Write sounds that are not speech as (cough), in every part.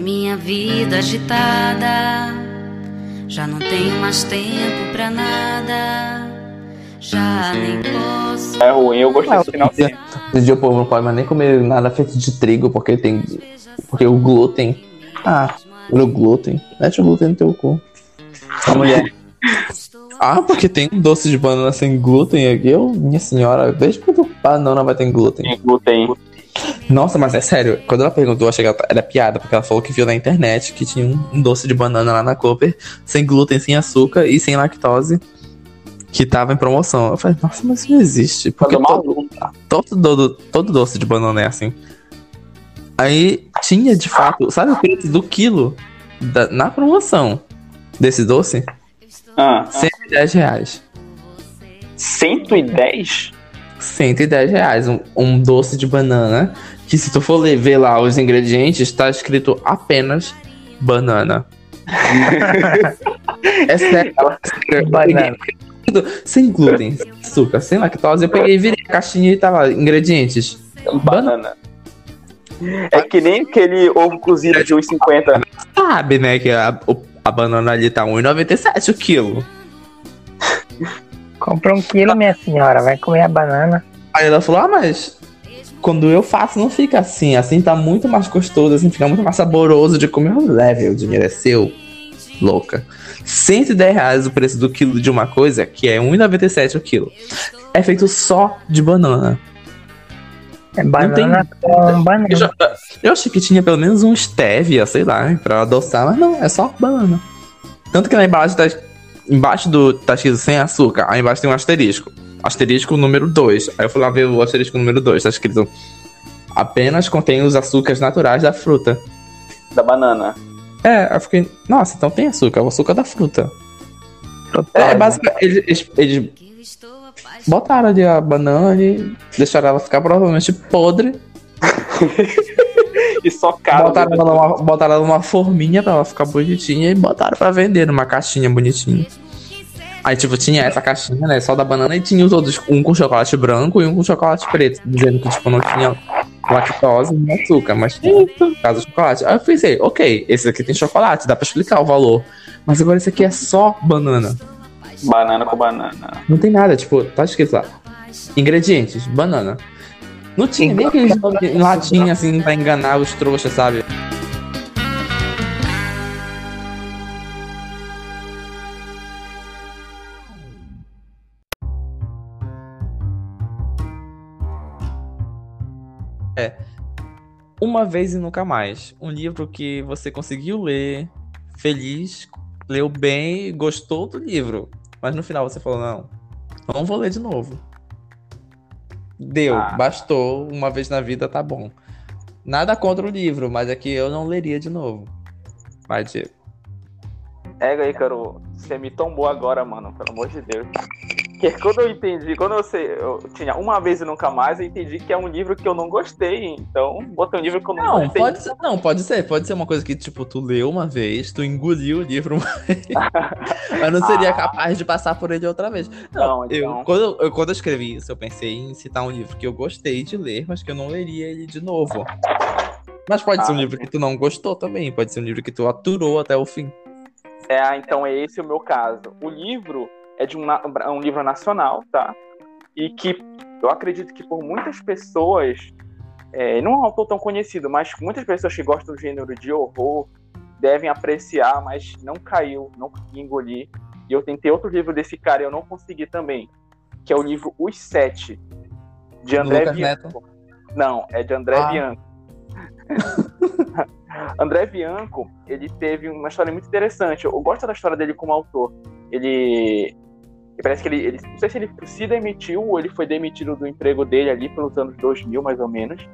minha vida agitada, já não tenho mais tempo pra nada. Já nem posso. É ruim, eu gostei do final sim. Em dia o povo não pode mais nem comer nada feito de trigo, porque tem. Porque o glúten. Ah, o glúten. Mete o glúten no teu cu. A mulher. (laughs) Ah, porque tem um doce de banana sem glúten aqui. Eu, minha senhora, veja quanto banana vai ter glúten. Tem glúten. Nossa, mas é sério, quando ela perguntou, achei que ela era piada, porque ela falou que viu na internet que tinha um, doce de banana lá na Cooper, sem glúten, sem açúcar e sem lactose, que tava em promoção. Eu falei, nossa, mas isso não existe. Porque todo, todo, todo, todo doce de banana é assim. Aí tinha de fato, sabe o preço do quilo da- na promoção desse doce? Ah, 110 reais. 110? 110 reais. Um, um doce de banana. Que se tu for ler, ver lá os ingredientes, tá escrito apenas banana. (laughs) é sério. Eu Banana. Sem glúten, sem açúcar, sem lactose. Eu peguei, virei a caixinha e tava ingredientes. Banana. É que nem aquele ovo cozido de 1,50. Sabe, né? Que a, a banana ali tá 1,97 o quilo. (laughs) Compra um quilo, minha senhora. Vai comer a banana. Aí ela falou: Ah, mas quando eu faço não fica assim. Assim tá muito mais gostoso, assim fica muito mais saboroso de comer. Leve, o dinheiro é seu, louca. 110 reais o preço do quilo de uma coisa, que é 1,97 o quilo. É feito só de banana. É banana com banana. Eu, já- eu achei que tinha pelo menos um stevia, sei lá, pra adoçar, mas não, é só banana. Tanto que lá embaixo tá, embaixo do tá escrito sem açúcar, aí embaixo tem um asterisco. Asterisco número 2. Aí eu fui lá ver o asterisco número 2, tá escrito apenas contém os açúcares naturais da fruta. Da banana. É, aí eu fiquei, nossa, então tem açúcar, o açúcar da fruta. É, Frutose. basicamente, eles, eles, eles botaram ali a banana e deixaram ela ficar provavelmente podre. (laughs) E socado. Botaram ela, numa, botaram ela numa forminha pra ela ficar bonitinha e botaram pra vender numa caixinha bonitinha. Aí, tipo, tinha essa caixinha, né? Só da banana e tinha os outros, um com chocolate branco e um com chocolate preto, dizendo que, tipo, não tinha lactose nem açúcar, mas tinha, caso, chocolate. Aí eu pensei, ok, esse aqui tem chocolate, dá pra explicar o valor. Mas agora esse aqui é só banana. Banana com banana. Não tem nada, tipo, tá escrito lá. Ingredientes, banana. Não tinha nem aqueles nomes em latim, assim, pra enganar os trouxas, sabe? É. Uma vez e nunca mais. Um livro que você conseguiu ler, feliz, leu bem, gostou do livro. Mas no final você falou, não, não vou ler de novo. Deu, Ah. bastou, uma vez na vida tá bom. Nada contra o livro, mas é que eu não leria de novo. Vai, Diego. É, aí, Caro, você me tombou agora, mano, pelo amor de Deus. Que quando eu entendi, quando eu, sei, eu tinha uma vez e nunca mais, eu entendi que é um livro que eu não gostei. Então, botei um livro que eu não, Não, gostei. pode ser, não, pode ser, pode ser uma coisa que, tipo, tu leu uma vez, tu engoliu o livro uma vez, (laughs) mas não seria Ah. capaz de passar por ele outra vez. Não, Eu, então. quando, eu, eu- quando eu escrevi isso, eu pensei em citar um livro que eu gostei de ler, mas que eu não leria ele de novo. Mas pode ser um Ah, livro que tu não gostou também, pode ser um livro que tu aturou até o fim. É, então é esse o meu caso. O livro é de um, na- um livro nacional, tá? E que eu acredito que por muitas pessoas, é, não é um autor tão conhecido, mas muitas pessoas que gostam do gênero de horror devem apreciar, mas não caiu, não consegui engolir. E eu tentei outro livro desse cara e eu não consegui também, que é o livro Os Sete, de André Lucas Bianco. Não, é de André Ah. Bianco. (laughs) André Bianco, ele teve uma história muito interessante. Eu gosto da história dele como autor. Ele. Parece que ele, ele- Não sei se ele se demitiu ou ele foi demitido do emprego dele ali pelos anos 2000, mais ou menos.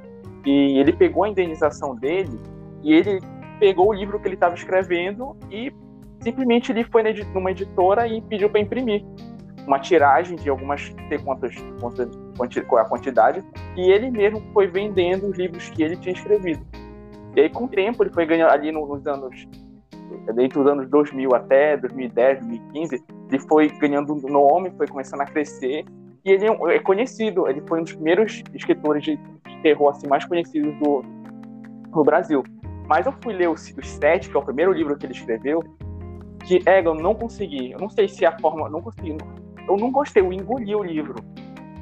E ele pegou a indenização dele e ele pegou o livro que ele estava escrevendo e simplesmente ele foi numa editora e pediu para imprimir uma tiragem de algumas. Sei quantas, quantas, qual é a quantidade. E ele mesmo foi vendendo os livros que ele tinha escrevido. E aí, com o tempo, ele foi ganhando ali no- nos anos. Dentro dos anos 2000 até 2010, 2015, ele foi ganhando nome, foi começando a crescer. E ele é é conhecido, ele foi um dos primeiros escritores de terror assim, mais conhecidos do, do Brasil. Mas eu fui ler os sete, que é o primeiro livro que ele escreveu, que é, eu não consegui. Eu não sei se a forma. Não consegui. Eu não gostei, eu engoli o livro.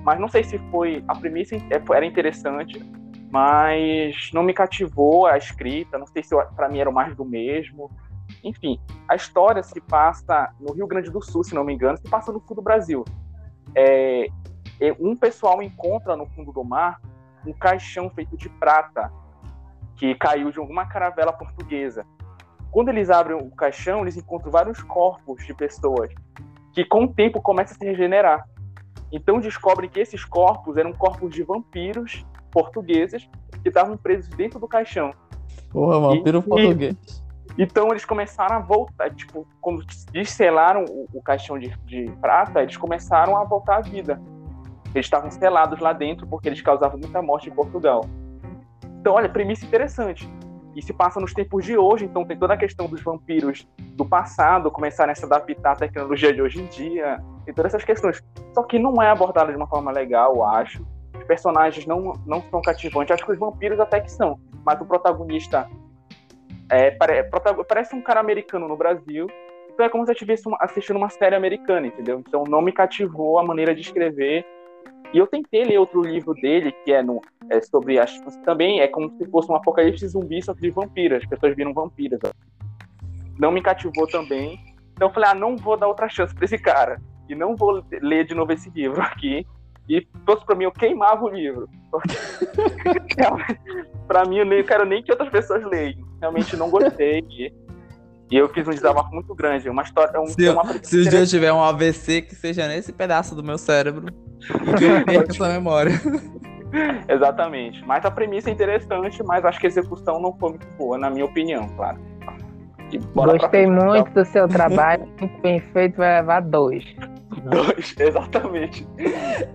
Mas não sei se foi. A premissa é, era interessante, mas não me cativou a escrita. Não sei se para mim era mais do mesmo. Enfim, a história se passa no Rio Grande do Sul, se não me engano, se passa no sul do Brasil. É, um pessoal encontra no fundo do mar um caixão feito de prata que caiu de alguma caravela portuguesa. Quando eles abrem o caixão, eles encontram vários corpos de pessoas que, com o tempo, começam a se regenerar. Então descobrem que esses corpos eram corpos de vampiros portugueses que estavam presos dentro do caixão. Porra, vampiro e, português. Então eles começaram a voltar, tipo, quando descelaram o, o caixão de, de prata, eles começaram a voltar à vida. Eles estavam selados lá dentro porque eles causavam muita morte em Portugal. Então, olha, premissa interessante. E se passa nos tempos de hoje, então tem toda a questão dos vampiros do passado começarem a se adaptar à tecnologia de hoje em dia, e todas essas questões. Só que não é abordado de uma forma legal, eu acho. Os personagens não, não são cativantes. Acho que os vampiros até que são, mas o protagonista é, parece um cara americano no Brasil. Então é como se eu estivesse assistindo uma série americana, entendeu? Então não me cativou a maneira de escrever e eu tentei ler outro livro dele, que é, no, é sobre. Acho, também é como se fosse um apocalipse zumbi, só que de vampiras. As pessoas viram vampiras. Não me cativou também. Então eu falei, ah, não vou dar outra chance pra esse cara. E não vou ler de novo esse livro aqui. E fosse pra mim, eu queimava o livro. (laughs) (laughs) pra mim, eu nem quero nem que outras pessoas leiam. Realmente não gostei. E, e eu fiz um desabafo muito grande. Uma história. Um, se, uma se o dia tiver um AVC, que seja nesse pedaço do meu cérebro que eu essa memória. (laughs) Exatamente. Mas a premissa é interessante, mas acho que a execução não foi muito boa, na minha opinião, claro. Gostei muito do seu trabalho, muito bem feito, vai levar dois. Dois, (laughs) exatamente.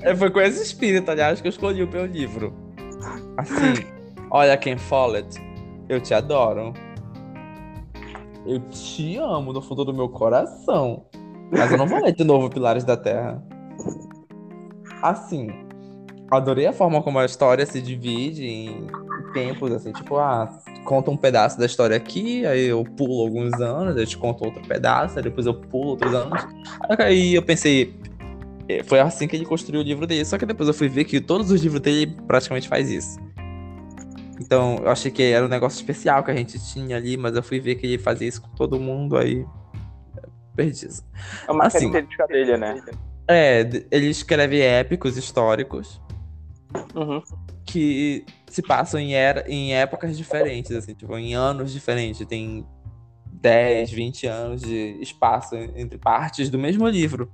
É, foi com esse espírito, aliás, que eu escolhi o meu livro. Assim, olha quem Follett, eu te adoro. Eu te amo no fundo do meu coração. Mas eu não vou ler de novo Pilares da Terra. Assim, adorei a forma como a história se divide em tempos, assim, tipo, ah, conta um pedaço da história aqui, aí eu pulo alguns anos, aí eu te conto outro pedaço, aí depois eu pulo outros anos. Aí eu pensei, é, foi assim que ele construiu o livro dele, só que depois eu fui ver que todos os livros dele praticamente faz isso. Então, eu achei que era um negócio especial que a gente tinha ali, mas eu fui ver que ele fazia isso com todo mundo, aí perdi isso. É uma assim, característica dele, né? É, ele escreve épicos históricos uhum. que se passam em, era, em épocas diferentes, assim, tipo, em anos diferentes. Tem 10, 20 anos de espaço entre partes do mesmo livro.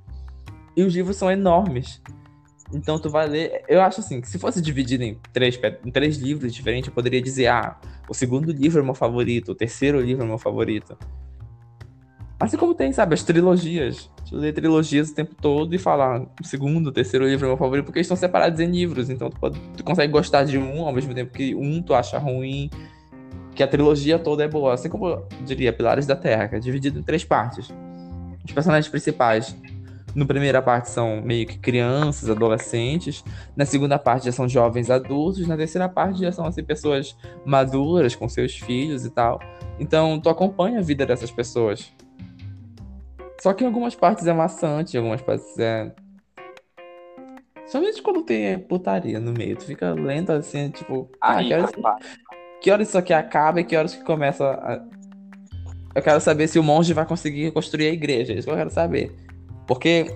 E os livros são enormes. Então tu vai ler. Eu acho assim, que se fosse dividido em três, em três livros diferentes, eu poderia dizer, ah, o segundo livro é meu favorito, o terceiro livro é meu favorito. Assim como tem, sabe, as trilogias. Tu lê trilogias o tempo todo e falar o segundo, o terceiro livro é meu favorito, porque eles estão separados em livros. Então tu, pode, tu consegue gostar de um ao mesmo tempo que um tu acha ruim. Que a trilogia toda é boa. Assim como eu diria Pilares da Terra, que é dividido em três partes. Os personagens principais no primeira parte são meio que crianças, adolescentes. Na segunda parte já são jovens adultos. Na terceira parte já são assim, pessoas maduras com seus filhos e tal. Então tu acompanha a vida dessas pessoas. Só que em algumas partes é maçante, em algumas partes é. Somente quando tem putaria no meio. Tu fica lento assim, tipo. Ah, que horas, que horas isso aqui acaba e que horas que começa a... Eu quero saber se o monge vai conseguir construir a igreja. É isso que eu quero saber. Porque,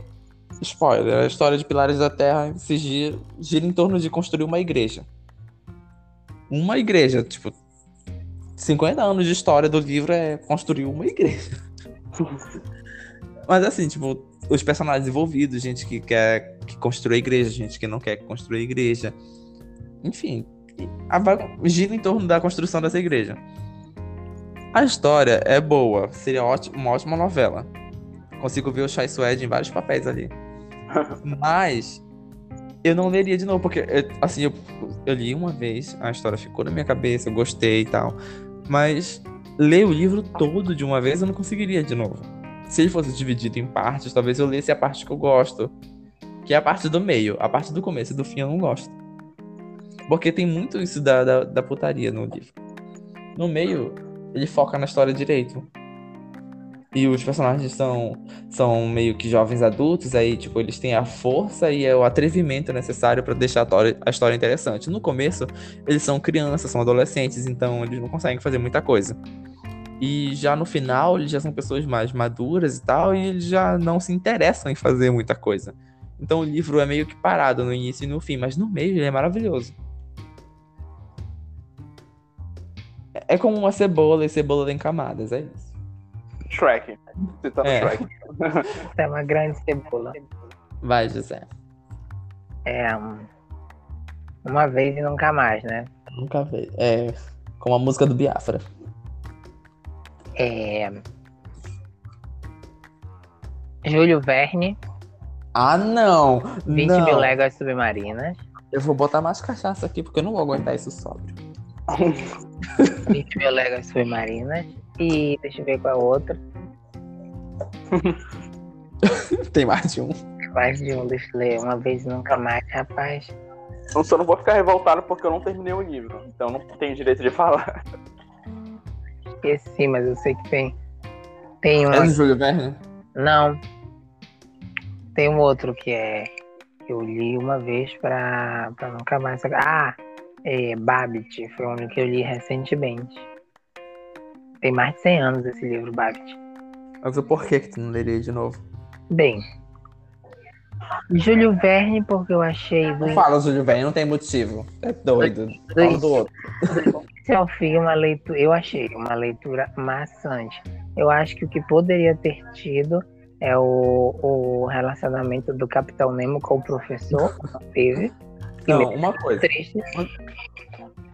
spoiler, a história de Pilares da Terra se gira, gira em torno de construir uma igreja. Uma igreja, tipo. 50 anos de história do livro é construir uma igreja. (laughs) Mas assim, tipo, os personagens envolvidos, gente que quer que construa igreja, gente que não quer construir igreja. Enfim, a, gira em torno da construção dessa igreja. A história é boa, seria ótimo, uma ótima novela. Consigo ver o Chai Suede em vários papéis ali. (laughs) Mas eu não leria de novo, porque, assim, eu, eu li uma vez, a história ficou na minha cabeça, eu gostei e tal. Mas ler o livro todo de uma vez eu não conseguiria de novo se ele fosse dividido em partes, talvez eu lesse a parte que eu gosto, que é a parte do meio. A parte do começo e do fim eu não gosto. Porque tem muito isso da, da, da putaria no livro. no meio, ele foca na história direito. E os personagens são, são meio que jovens adultos, aí, tipo, eles têm a força e o atrevimento necessário para deixar a história, interessante. No começo, eles são crianças, são adolescentes, então eles não conseguem fazer muita coisa. E já no final, eles já são pessoas mais maduras e tal, e eles já não se interessam em fazer muita coisa. Então o livro é meio que parado no início e no fim, mas no meio ele é maravilhoso. É como uma cebola e cebola tem camadas, é isso. Shrek. Você tá no É. Shrek. É (laughs) uma grande cebola. Vai, José. É. um, Uma vez e nunca mais, né? Nunca vi. É como a música do Biafra. É. Júlio Verne, Ah, não! 20 não. mil léguas submarinas. Eu vou botar mais cachaça aqui porque eu não vou aguentar isso sóbrio. 20 mil léguas submarinas. E deixa eu ver qual é o outro. (laughs) Tem mais de um. Mais de um, deixa eu ler. Uma vez e nunca mais, rapaz. Eu só não vou ficar revoltado porque eu não terminei o livro. Então não tenho direito de falar. Esqueci, mas eu sei que tem. Tem um. É do Júlio Verne? Não. Tem um outro que é. Eu li uma vez pra, pra nunca mais. Ah! É Babbitt. Foi um que eu li recentemente. Tem mais de 100 anos esse livro, Babbitt. Mas o porquê que tu não leria de novo? Bem. Júlio Verne, porque eu achei do Não fala Júlio Verne, não tem motivo. É doido. Fala do outro. fim uma leitura. Eu achei uma leitura maçante. Eu acho que o que poderia ter tido é o, o relacionamento do Capitão Nemo com o professor. Não teve. Não, uma coisa. triste.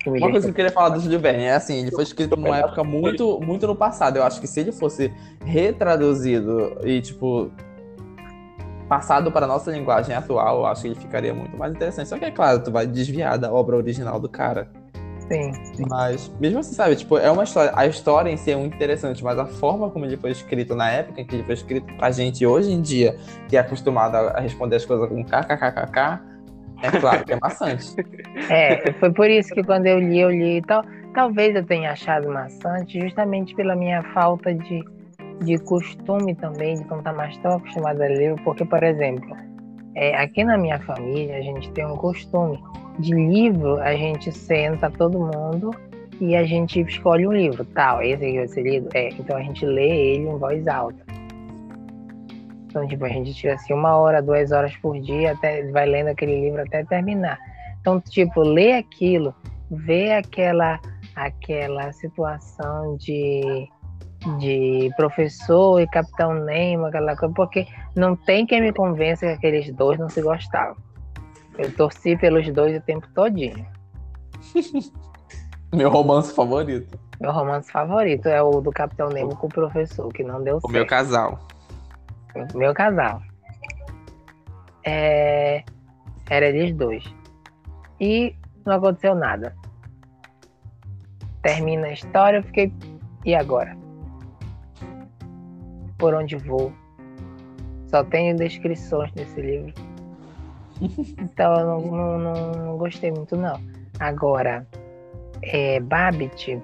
Uma coisa que eu queria falar do Júlio Verne é assim, ele foi escrito numa época muito, muito no passado. Eu acho que se ele fosse retraduzido e, tipo, passado para a nossa linguagem atual, eu acho que ele ficaria muito mais interessante. Só que, é claro, tu vai desviar da obra original do cara. Sim. Mas, mesmo assim, sabe, tipo, é uma história. A história em si é muito interessante, mas a forma como ele foi escrito na época em que ele foi escrito pra gente hoje em dia, que é acostumado a responder as coisas com kkkk, é claro que é maçante. É, foi por isso que quando eu li, eu li. Tal, talvez eu tenha achado maçante, justamente pela minha falta de, de costume também, de não estar mais tão acostumada a ler. Porque, por exemplo, é, aqui na minha família, a gente tem um costume de livro, a gente senta todo mundo e a gente escolhe um livro. Tal, esse aqui vai ser lido? É, então a gente lê ele em voz alta. Então, tipo, a gente tira assim uma hora, duas horas por dia, até vai lendo aquele livro até terminar. Então, tipo, ler aquilo, ver aquela, aquela situação de, de professor e Capitão Nemo, aquela coisa, porque não tem quem me convença que aqueles dois não se gostavam. Eu torci pelos dois o tempo todinho. (laughs) Meu romance favorito. Meu romance favorito é o do Capitão Nemo com o professor, que não deu O certo. meu casal. Meu casal. É... Era eles dois. E não aconteceu nada. Termina a história, eu fiquei. E agora? Por onde vou? Só tenho descrições nesse livro. (laughs) Então eu não, não, não- não gostei muito, não. Agora, é, Babbitt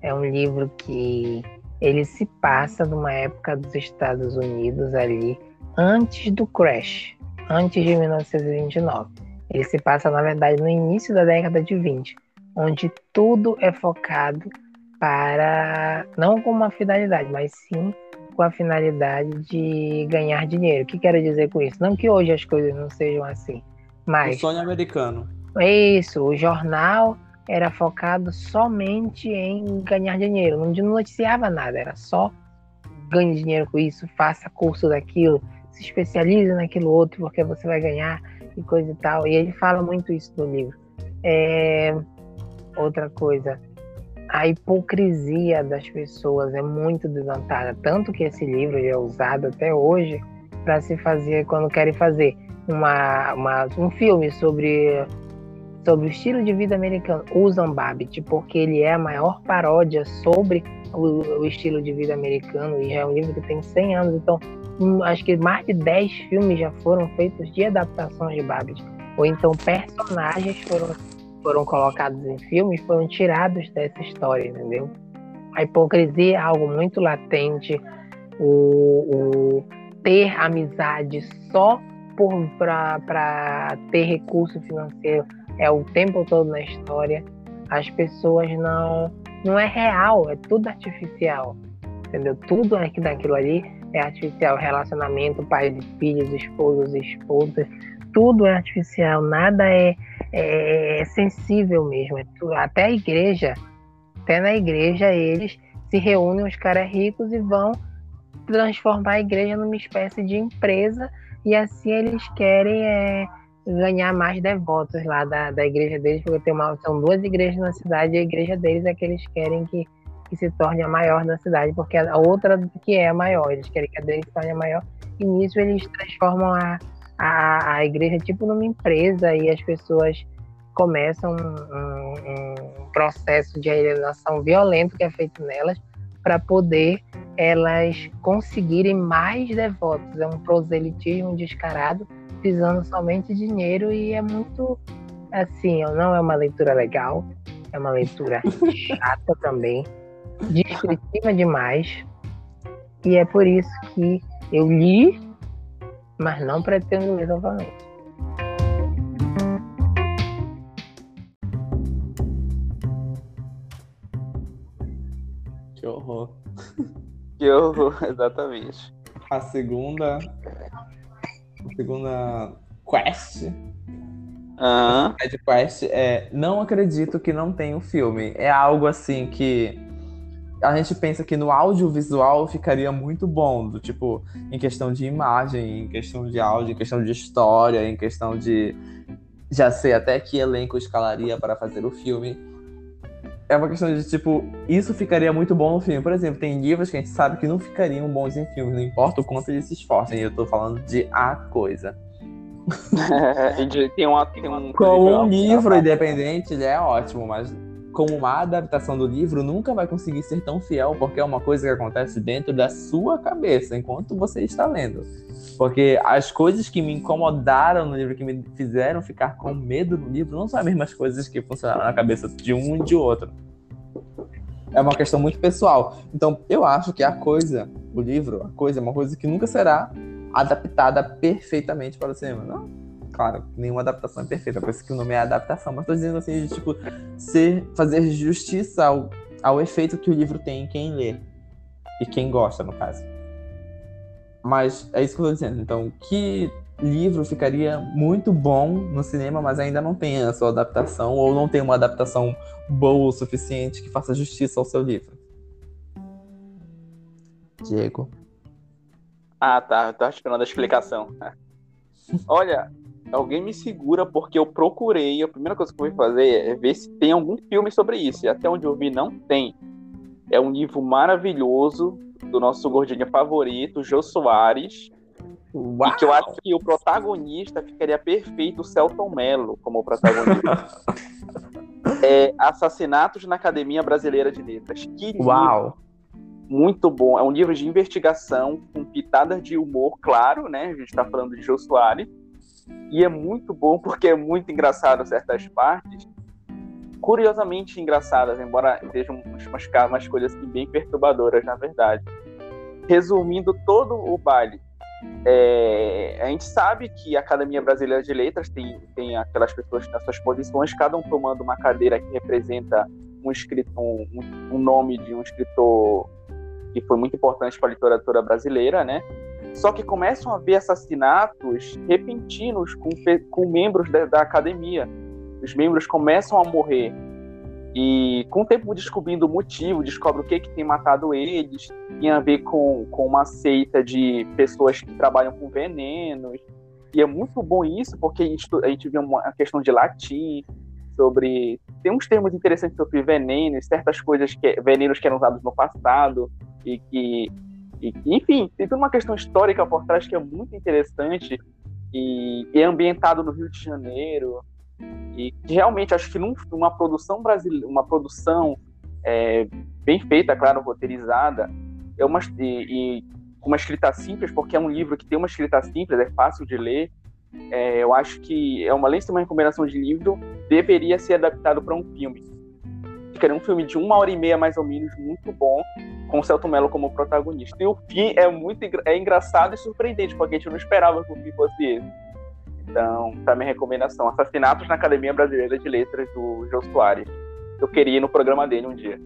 é um livro que ele se passa numa época dos Estados Unidos ali, antes do crash, antes de 1929. Ele se passa, na verdade, no início da década de 20, onde tudo é focado para, não com uma finalidade, mas sim com a finalidade de ganhar dinheiro. O que quero dizer com isso? Não que hoje as coisas não sejam assim, O mas sonho americano. é isso, o jornal era focado somente em ganhar dinheiro, não noticiava nada, era só ganhe dinheiro com isso, faça curso daquilo, se especialize naquilo outro, porque você vai ganhar e coisa e tal. E ele fala muito isso no livro. É, Outra coisa, a hipocrisia das pessoas é muito desontada, tanto que esse livro é usado até hoje para se fazer quando querem fazer uma, uma- um filme sobre sobre o estilo de vida americano, usam Babbitt, porque ele é a maior paródia sobre o, o estilo de vida americano e é um livro que tem 100 anos, então hum, acho que mais de 10 filmes já foram feitos de adaptações de Babbitt, ou então personagens foram, foram colocados em filmes foram tirados dessa história, entendeu? A hipocrisia é algo muito latente, o, o ter amizade só para ter recurso financeiro é o tempo todo na história. As pessoas não. Não é real, é tudo artificial. Entendeu? Tudo aqui daquilo ali é artificial. Relacionamento, pais e filhos, esposos e esposas, tudo é artificial, nada é, é, é sensível mesmo. É tudo, até a igreja, até na igreja eles se reúnem os caras ricos e vão transformar a igreja numa espécie de empresa e assim eles querem é, ganhar mais devotos lá da, da igreja deles, porque tem uma, são duas igrejas na cidade e a igreja deles é que eles querem que, que se torne a maior na cidade, porque a outra que é a maior, eles querem que a deles se torne a maior, e nisso eles transformam a, a, a igreja tipo numa empresa e as pessoas começam um, um, um processo de alienação violento que é feito nelas para poder elas conseguirem mais devotos. É um proselitismo descarado, visando somente dinheiro e é muito assim, não é uma leitura legal, é uma leitura (laughs) chata também, descritiva demais. E é por isso que eu li, mas não pretendo ler novamente. Que horror. Que horror, (laughs) exatamente. A segunda. A segunda quest. Aham. Side quest é não acredito que não tem o filme. É algo assim que a gente pensa que no audiovisual ficaria muito bom, do tipo, em questão de imagem, em questão de áudio, em questão de história, em questão de já sei até que elenco escalaria para fazer o filme. É uma questão de, tipo, isso ficaria muito bom no filme. Por exemplo, tem livros que a gente sabe que não ficariam bons em filmes, não importa o quanto eles se esforcem. Eu tô falando de a coisa. (laughs) Tem um, tem um Com um livro independente, ele é ótimo, mas como uma adaptação do livro, nunca vai conseguir ser tão fiel, porque é uma coisa que acontece dentro da sua cabeça, enquanto você está lendo. Porque as coisas que me incomodaram no livro, que me fizeram ficar com medo no livro, não são as mesmas coisas que funcionaram na cabeça de um e de outro. É uma questão muito pessoal. Então, eu acho que a coisa, o livro, a coisa é uma coisa que nunca será adaptada perfeitamente para o cinema. Não, claro, nenhuma adaptação é perfeita, por isso que o nome é adaptação, mas tô dizendo assim, de tipo, ser, fazer justiça ao, ao efeito que o livro tem em quem lê. E quem gosta, no caso. Mas é isso que eu tô dizendo. Então, que livro ficaria muito bom no cinema, mas ainda não tem a sua adaptação, ou não tem uma adaptação boa o suficiente que faça justiça ao seu livro? Diego. Ah, tá. Eu tava esperando a explicação. (laughs) Olha, alguém me segura porque eu procurei. A primeira coisa que eu fui fazer é ver se tem algum filme sobre isso. E até onde eu vi, não tem. É um livro maravilhoso do nosso gordinho favorito, Jô Soares. Uau! E que eu acho que o protagonista ficaria perfeito, o Celton Mello, como protagonista. (laughs) é Assassinatos na Academia Brasileira de Letras. Que livro Uau! muito bom. É um livro de investigação com pitadas de humor, claro, né? A gente tá falando de Jô Soares. E é muito bom porque é muito engraçado certas partes. Curiosamente engraçadas, embora sejam umas, umas, coisas assim, bem perturbadoras, na verdade. Resumindo todo o baile. é, a gente sabe que a Academia Brasileira de Letras tem, tem aquelas pessoas nas suas posições, cada um tomando uma cadeira que representa um, escrito, um, um nome de um escritor que foi muito importante para a literatura brasileira, né? Só que começam a haver assassinatos repentinos com, com membros da, da academia. Os membros começam a morrer. E com o tempo descobrindo o motivo, descobre o que, que tem matado eles, tem a ver com, com uma seita de pessoas que trabalham com venenos. E é muito bom isso, porque a gente, a gente vê uma questão de latim, sobre. Tem uns termos interessantes sobre venenos, certas coisas que venenos que eram usados no passado, e que, e enfim, tem toda uma questão histórica por trás que é muito interessante e, e é ambientado no Rio de Janeiro e realmente acho que num, numa produção brasileira, uma produção é, bem feita, claro, roteirizada, é uma e, e com uma escrita simples, porque é um livro que tem uma escrita simples, é fácil de ler. É, eu acho que é uma além de ser uma recomendação de livro, deveria ser adaptado para um filme. Queria um filme de uma hora e meia, mais ou menos, muito bom, com o Celto Mello como protagonista. E o fim é muito é engraçado e surpreendente, porque a gente não esperava que o fim fosse esse. Então, tá minha recomendação. Assassinatos na Academia Brasileira de Letras do Jô Soares. Eu queria ir no programa dele um dia.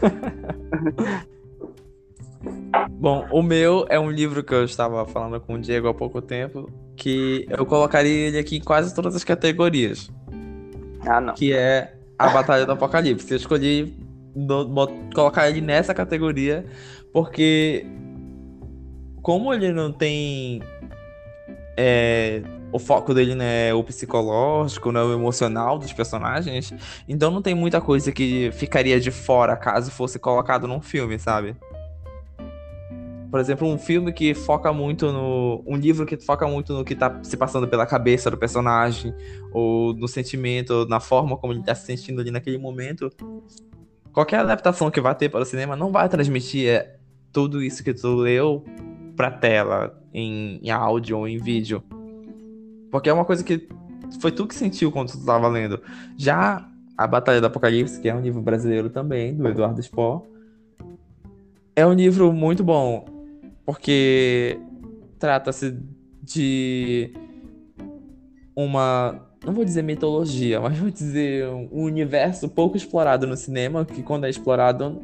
(laughs) Bom, o meu é um livro que eu estava falando com o Diego há pouco tempo, que eu colocaria ele aqui em quase todas as categorias. Ah, não. Que é a Batalha do Apocalipse. Eu escolhi colocar ele nessa categoria porque como ele não tem é, o foco dele não é o psicológico, não é o emocional dos personagens, então não tem muita coisa que ficaria de fora caso fosse colocado num filme, sabe? Por exemplo, um filme que foca muito no. Um livro que foca muito no que tá se passando pela cabeça do personagem, ou no sentimento, ou na forma como ele tá se sentindo ali naquele momento. Qualquer adaptação que vai ter para o cinema não vai transmitir é, tudo isso que tu leu pra tela, em, em áudio ou em vídeo. Porque é uma coisa que foi tu que sentiu quando tu estava lendo. Já A Batalha do Apocalipse, que é um livro brasileiro também, do Eduardo Spohr, é um livro muito bom, porque trata-se de uma. Não vou dizer mitologia, mas vou dizer um universo pouco explorado no cinema, que quando é explorado.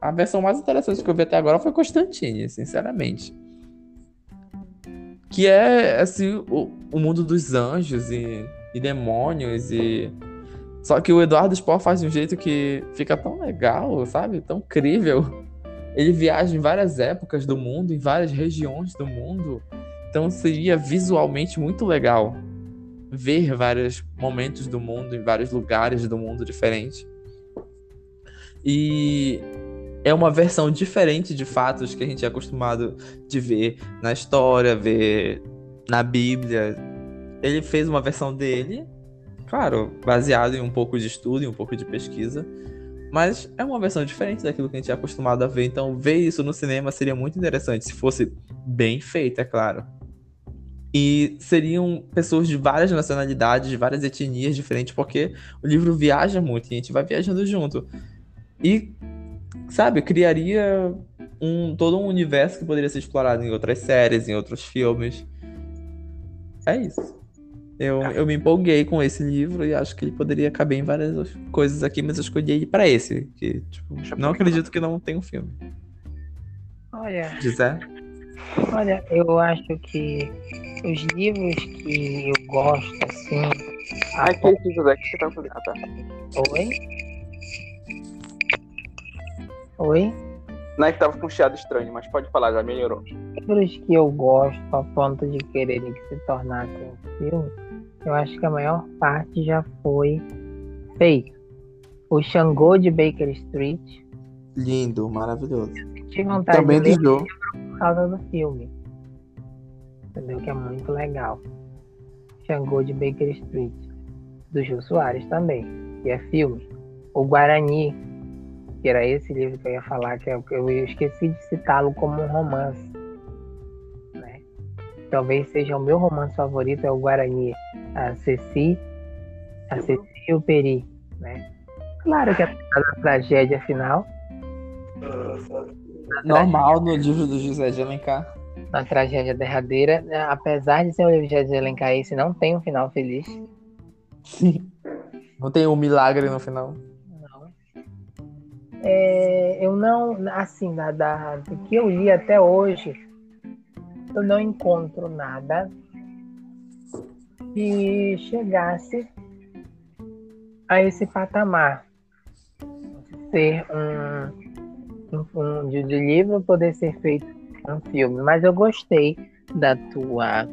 A versão mais interessante que eu vi até agora foi Constantine, sinceramente que é assim o, o mundo dos anjos e, e, demônios e só que o Eduardo Spohr faz de um jeito que fica tão legal, sabe? Tão incrível. Ele viaja em várias épocas do mundo, em várias regiões do mundo. Então seria visualmente muito legal ver vários momentos do mundo em vários lugares do mundo diferentes. E é uma versão diferente de fatos que a gente é acostumado de ver na história, ver na Bíblia. Ele fez uma versão dele, claro, baseado em um pouco de estudo, em um pouco de pesquisa, mas é uma versão diferente daquilo que a gente é acostumado a ver. Então, ver isso no cinema seria muito interessante se fosse bem feito, é claro. E seriam pessoas de várias nacionalidades, de várias etnias diferentes, porque o livro viaja muito e a gente vai viajando junto. E sabe, criaria um, todo um universo que poderia ser explorado em outras séries, em outros filmes. É isso. Eu, eu me empolguei com esse livro e acho que ele poderia caber em várias coisas aqui, mas eu escolhi ele pra esse. Que, tipo, não acredito que não tem um filme. Olha. José? Olha, eu acho que os livros que eu gosto, assim. Ah, que esse José que você tá fazendo? Ah, tá. Oi? Oi? Não é que tava com um chiado estranho, mas pode falar, já melhorou. Livros que eu gosto a ponto de quererem que se tornassem um filme, eu acho que a maior parte já foi feita. O Xangô de Baker Street. Lindo, maravilhoso. Tive vontade Também de ler do Jô. por causa do filme. Entendeu? Que é muito legal. Xangô de Baker Street. Do Jô Soares também, que é filme. O Guarani, que era esse livro que eu ia falar, que eu, eu esqueci de citá-lo como um romance. Né? Talvez seja o meu romance favorito, é o Guarani, a Ceci, a Ceci e o Peri. Né? Claro que é a tragédia final. Normal no livro do José de Alencar. Na tragédia derradeira, né? apesar de ser um livro de José de Alencar, esse não tem um final feliz. Sim. Não tem um milagre no final. É, eu não, assim, da, da, do que eu li até hoje, eu não encontro nada que chegasse a esse patamar. Ser um, um, um de, de livro poder ser feito um filme. Mas eu gostei da tua,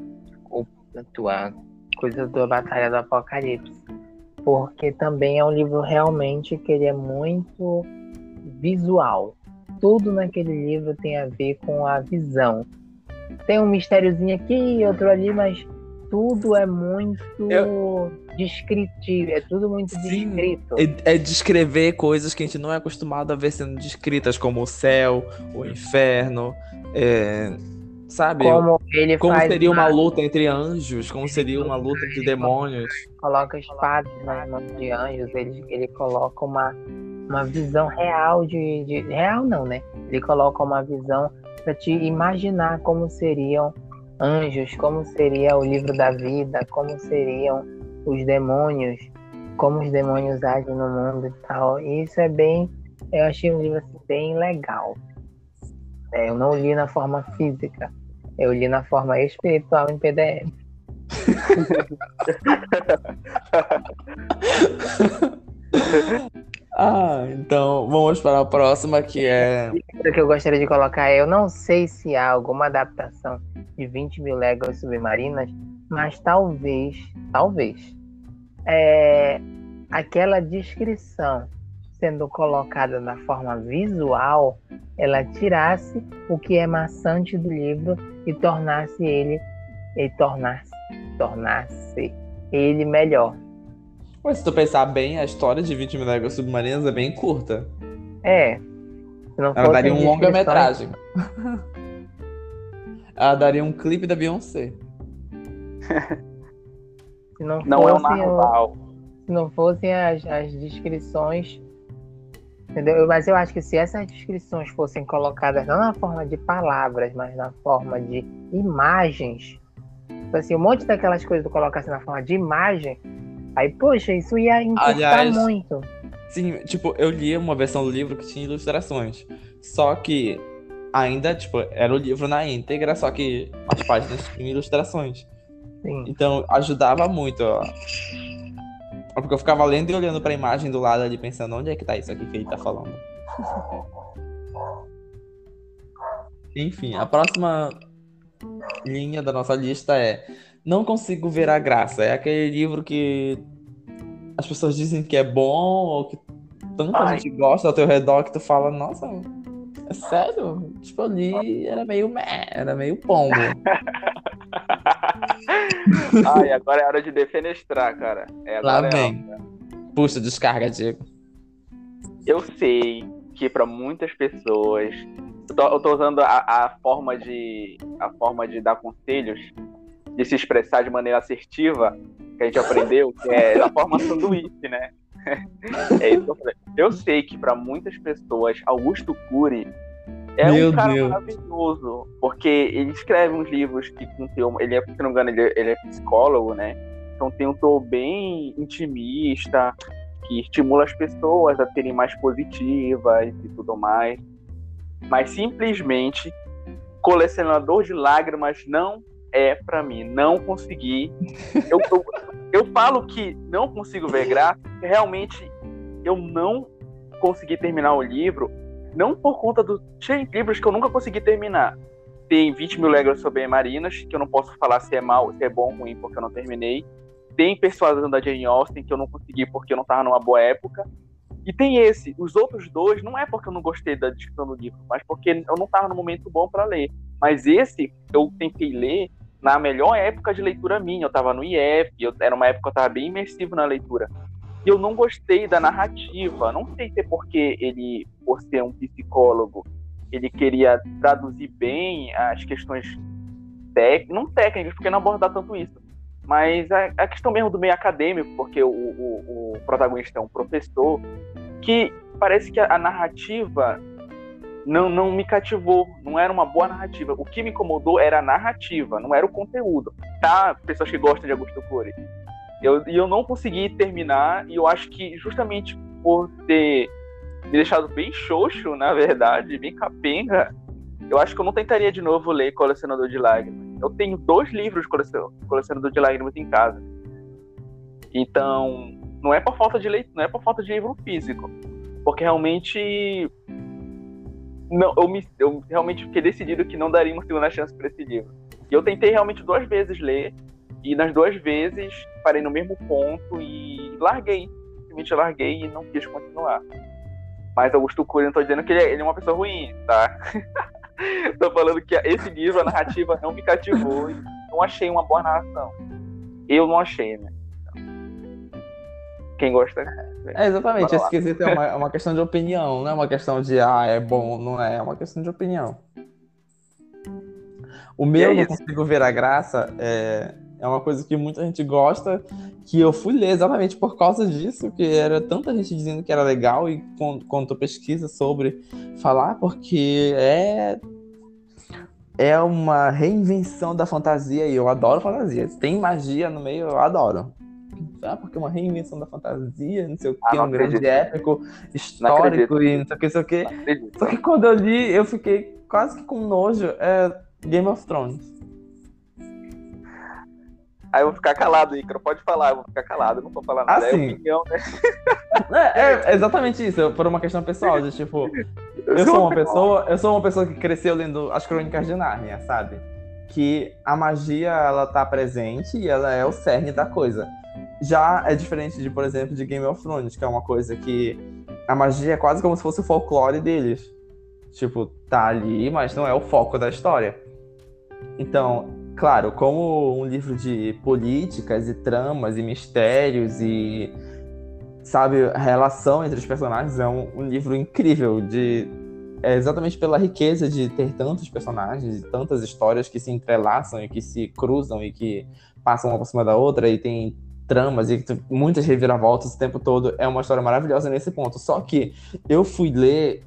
da tua coisa da Batalha do Apocalipse. Porque também é um livro realmente que ele é muito visual. Tudo naquele livro tem a ver com a visão. Tem um mistériozinho aqui, outro ali, mas tudo é muito Eu- descritivo, é tudo muito Sim, descrito. É, é descrever coisas que a gente não é acostumado a ver sendo descritas, como o céu, o inferno, é, Sabe? Como ele Como seria uma uma- luta entre anjos? Como seria uma luta entre demônios? coloca espadas nas mãos de anjos, ele, ele coloca uma, uma visão real de. Real não, né? Ele coloca uma visão para te imaginar como seriam anjos, como seria o livro da vida, como seriam os demônios, como os demônios agem no mundo e tal. E isso é bem. Eu achei um livro assim, bem legal. É, eu não li na forma física, eu li na forma espiritual em PDF. (laughs) Ah, então vamos para a próxima que é. Outra que eu gostaria de colocar é, eu não sei se há alguma adaptação de 20 mil léguas submarinas, mas talvez, talvez, é, aquela descrição sendo colocada na forma visual, ela tirasse o que é maçante do livro e tornasse ele e tornasse, tornasse ele melhor. Mas se tu pensar bem, a história de 20 mil léguas submarinas é bem curta. É. Se não Ela daria um longa-metragem. (laughs) Ela daria um clipe da Beyoncé. Se não, Não é um narval. se não fossem as, as descrições. Entendeu? Mas eu acho que se essas descrições fossem colocadas não na forma de palavras, mas na forma de imagens, assim, um monte daquelas coisas que tu colocasse na forma de imagem, aí, poxa, isso ia encurtar Aliás, muito. Sim, tipo, eu li uma versão do livro que tinha ilustrações. Só que ainda, tipo, era o livro na íntegra, só que as páginas tinham ilustrações. Sim. Então ajudava muito, ó. Porque eu ficava lendo e olhando pra imagem do lado ali, pensando, onde é que tá isso aqui que ele tá falando? (laughs) Enfim, a próxima linha da nossa lista é Não consigo ver a graça. É aquele livro que as pessoas dizem que é bom, ou que tanta Ai. gente gosta ao teu redor que tu fala, nossa, é sério? Tipo, eu li, era meio meh, era meio pombo. (laughs) Ai, agora é hora de defenestrar, cara. É, Lá é vem. Puxa, descarga, Diego. Eu sei que para muitas pessoas, eu tô, eu tô usando a, a forma de a forma de dar conselhos, de se expressar de maneira assertiva que a gente aprendeu, que é da forma sanduíche, né? (laughs) É isso que eu falei. Eu sei que para muitas pessoas Augusto Cury é Meu um cara Deus. maravilhoso, porque ele escreve uns livros que com teor, ele é, se não me engano, ele, é- ele é psicólogo, né? Então tem um tom bem intimista, que estimula as pessoas a terem mais positivas e tudo mais. Mas simplesmente colecionador de lágrimas não é pra mim. Não consegui. Eu, eu, eu falo que não consigo ver porque realmente eu não consegui terminar o livro, não por conta do. Tinha livros que eu nunca consegui terminar. Tem 20 mil léguas sobre Marinas, que eu não posso falar se é mal, se é bom ou ruim, porque eu não terminei. Tem Persuasão da Jane Austen, que eu não consegui porque eu não tava numa boa época. E tem esse. Os outros dois, não é porque eu não gostei da descrição do livro, mas porque eu não tava no momento bom para ler. Mas esse, eu tentei ler na melhor época de leitura minha. Eu tava no IF, eu, era uma época que eu tava bem imersivo na leitura. E eu não gostei da narrativa. Não sei se é porque ele, por ser um psicólogo, ele queria traduzir bem as questões técnicas, não técnicas, porque não abordar tanto isso. Mas a, a questão mesmo do meio acadêmico, porque o, o, o protagonista é um professor, que parece que a, a narrativa não, não me cativou, não era uma boa narrativa. O que me incomodou era a narrativa, não era o conteúdo. Tá? Pessoas que gostam de Augusto Cury. Eu, e eu não consegui terminar, e eu acho que justamente por ter me deixado bem xoxo, na verdade, bem capenga, eu acho que eu não tentaria de novo ler Colecionador de Lágrimas. Eu tenho dois livros de colecion- Colecionador de Lágrimas em casa. Então, não é por falta de leitura, não é por falta de livro físico, porque realmente não, eu, me, eu realmente fiquei decidido que não daria uma segunda chance para esse livro. E eu tentei realmente duas vezes ler, e nas duas vezes parei no mesmo ponto e larguei. Simplesmente larguei e não quis continuar. Mas Augusto Cury, não tô dizendo que ele é, ele é uma pessoa ruim, tá? (laughs) tô falando que esse livro, a narrativa, não me cativou e não achei uma boa narração. Eu não achei, né? Quem gosta. É, exatamente. Bora quesito é uma, é uma questão de opinião, não é uma questão de, ah, é bom, não é. É uma questão de opinião. O meu é não consigo ver a graça é, é uma coisa que muita gente gosta, que eu fui ler exatamente por causa disso, que era tanta gente dizendo que era legal e quando, quando tu pesquisa sobre falar, porque é é uma reinvenção da fantasia e eu adoro fantasia. Tem magia no meio, eu adoro. Ah, porque é uma reinvenção da fantasia, não sei o Ah, que, não um grande acredito. épico histórico e não sei o que, não sei o que. Não. Só que quando eu li, eu fiquei quase que com nojo. É Game of Thrones. Aí eu vou ficar calado, Icaro. Pode falar, eu vou ficar calado. Eu não vou falar nada. Assim. É opinião, né? É, é exatamente isso, por uma questão pessoal, de tipo, eu sou uma pessoa, eu sou uma pessoa que cresceu lendo as crônicas de Nárnia, sabe? Que a magia ela tá presente e ela é o cerne da coisa. Já é diferente de, por exemplo, de Game of Thrones, que é uma coisa que a magia é quase como se fosse o folclore deles. Tipo, tá ali, mas não é o foco da história. Então, claro, como um livro de políticas e tramas e mistérios e sabe, a relação entre os personagens é um, um livro incrível de é exatamente pela riqueza de ter tantos personagens, de tantas histórias que se entrelaçam e que se cruzam e que passam uma por cima da outra e tem tramas e muitas reviravoltas o tempo todo. É uma história maravilhosa nesse ponto. Só que eu fui ler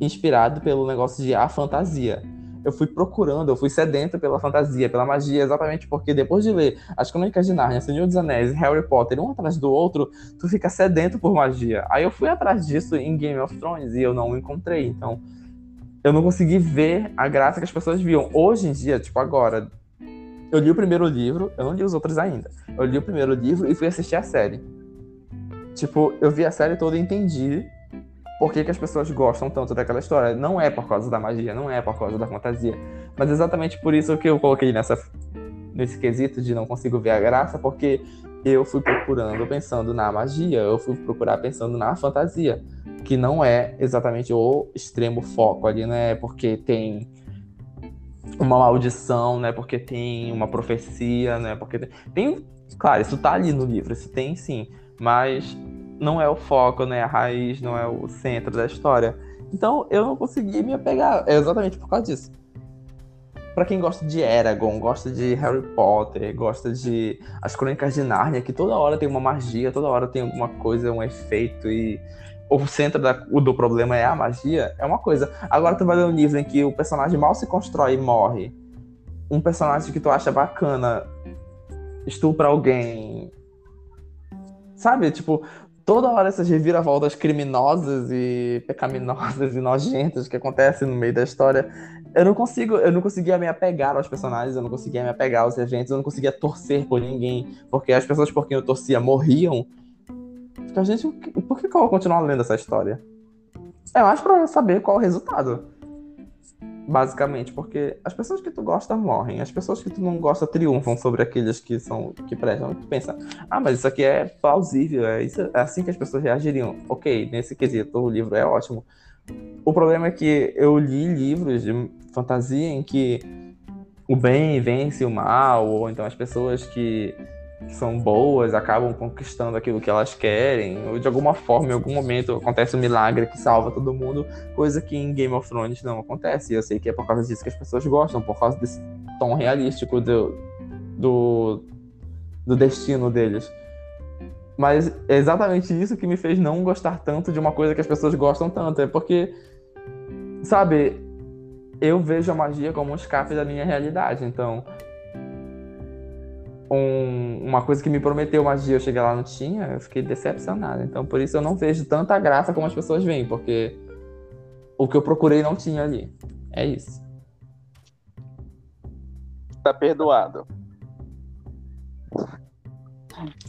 inspirado pelo negócio de a fantasia. Eu fui procurando, eu fui sedento pela fantasia, pela magia, exatamente porque depois de ler as Crônicas de Nárnia, Senhor dos Anéis, Harry Potter, um atrás do outro, tu fica sedento por magia. Aí eu fui atrás disso em Game of Thrones e eu não encontrei. Então, eu não consegui ver a graça que as pessoas viam. Hoje em dia, tipo agora, eu li o primeiro livro, eu não li os outros ainda. Eu li o primeiro livro e fui assistir a série. Tipo, eu vi a série toda e entendi por que, que as pessoas gostam tanto daquela história. Não é por causa da magia, não é por causa da fantasia. Mas exatamente por isso que eu coloquei nessa, nesse quesito de não consigo ver a graça, porque eu fui procurando pensando na magia, eu fui procurar pensando na fantasia, que não é exatamente o extremo foco ali, não é porque tem uma maldição, né? Porque tem uma profecia, né? Porque tem, tem- claro, isso tá ali no livro, isso tem sim, mas não é o foco, né? A raiz, não é o centro da história. Então eu não consegui me apegar, é exatamente por causa disso. Pra quem gosta de Eragon, gosta de Harry Potter, gosta de as Crônicas de Nárnia, que toda hora tem uma magia, toda hora tem alguma coisa, um efeito e o centro da- do problema é a magia, é uma coisa. Agora tu vai ler um livro em que o personagem mal se constrói e morre. Um personagem que tu acha bacana estupra alguém. Sabe? Tipo, toda hora essas reviravoltas criminosas e pecaminosas e nojentas que acontecem no meio da história. Eu não consigo, eu não conseguia me apegar aos personagens, eu não conseguia me apegar aos eventos, eu não conseguia torcer por ninguém, porque as pessoas por quem eu torcia morriam. Fica, gente, o por que que eu vou continuar lendo essa história? É mais pra saber qual o resultado. Basicamente, porque as pessoas que tu gosta morrem, as pessoas que tu não gosta triunfam sobre aqueles que são que prestam. Tu pensa, ah, mas isso aqui é plausível, é, isso, é assim que as pessoas reagiriam. Ok, nesse quesito o livro é ótimo. O problema é que eu li livros de fantasia em que o bem vence o mal, ou então as pessoas que são boas acabam conquistando aquilo que elas querem, ou de alguma forma, em algum momento, acontece um milagre que salva todo mundo, coisa que em Game of Thrones não acontece. E eu sei que é por causa disso que as pessoas gostam, por causa desse tom realístico do, do, do destino deles. Mas é exatamente isso que me fez não gostar tanto de uma coisa que as pessoas gostam tanto. É porque, sabe, eu vejo a magia como um escape da minha realidade. Então, um- uma coisa que me prometeu magia, eu cheguei lá não tinha, eu fiquei decepcionado. Então, por isso eu não vejo tanta graça como as pessoas veem, porque o que eu procurei não tinha ali. É isso. Tá perdoado.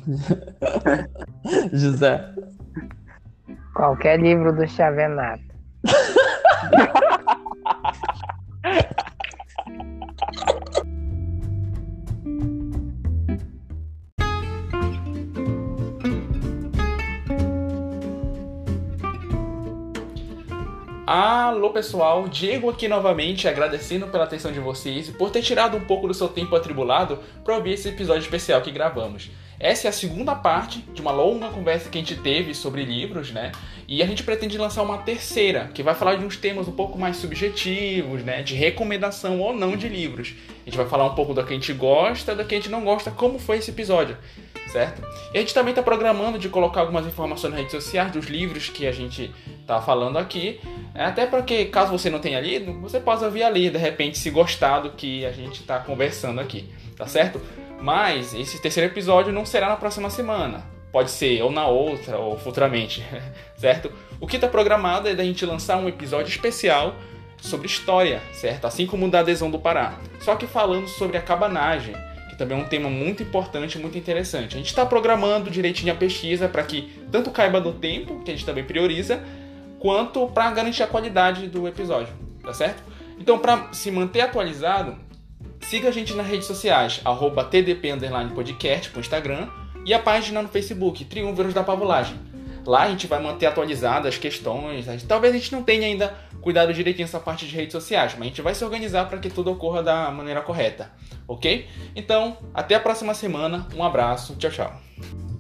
(laughs) José. Qualquer livro do Chavenato. (laughs) Alô pessoal, Diego aqui novamente agradecendo pela atenção de vocês e por ter tirado um pouco do seu tempo atribulado para ouvir esse episódio especial que gravamos. Essa é a segunda parte de uma longa conversa que a gente teve sobre livros, né? E a gente pretende lançar uma terceira, que vai falar de uns temas um pouco mais subjetivos, né? De recomendação ou não de livros. A gente vai falar um pouco do que a gente gosta, do que a gente não gosta, como foi esse episódio, certo? E a gente também está programando de colocar algumas informações nas redes sociais dos livros que a gente está falando aqui. Até para que, caso você não tenha lido, você possa vir ali, de repente, se gostar do que a gente está conversando aqui, tá certo? Mas esse terceiro episódio não será na próxima semana pode ser ou na outra ou futuramente, (laughs) certo? O que está programado é da gente lançar um episódio especial sobre história, certo? Assim como o da adesão do Pará. Só que falando sobre a cabanagem, que também é um tema muito importante, muito interessante. A gente está programando direitinho a pesquisa para que tanto caiba no tempo, que a gente também prioriza, quanto para garantir a qualidade do episódio, tá certo? Então, para se manter atualizado, siga a gente nas redes sociais, arroba tdp_podcast pro Instagram e a página no Facebook, Triunviros da Pavulagem. Lá a gente vai manter atualizadas as questões. Talvez a gente não tenha ainda cuidado direitinho essa parte de redes sociais, mas a gente vai se organizar para que tudo ocorra da maneira correta, ok? Então, até a próxima semana. Um abraço, tchau, tchau.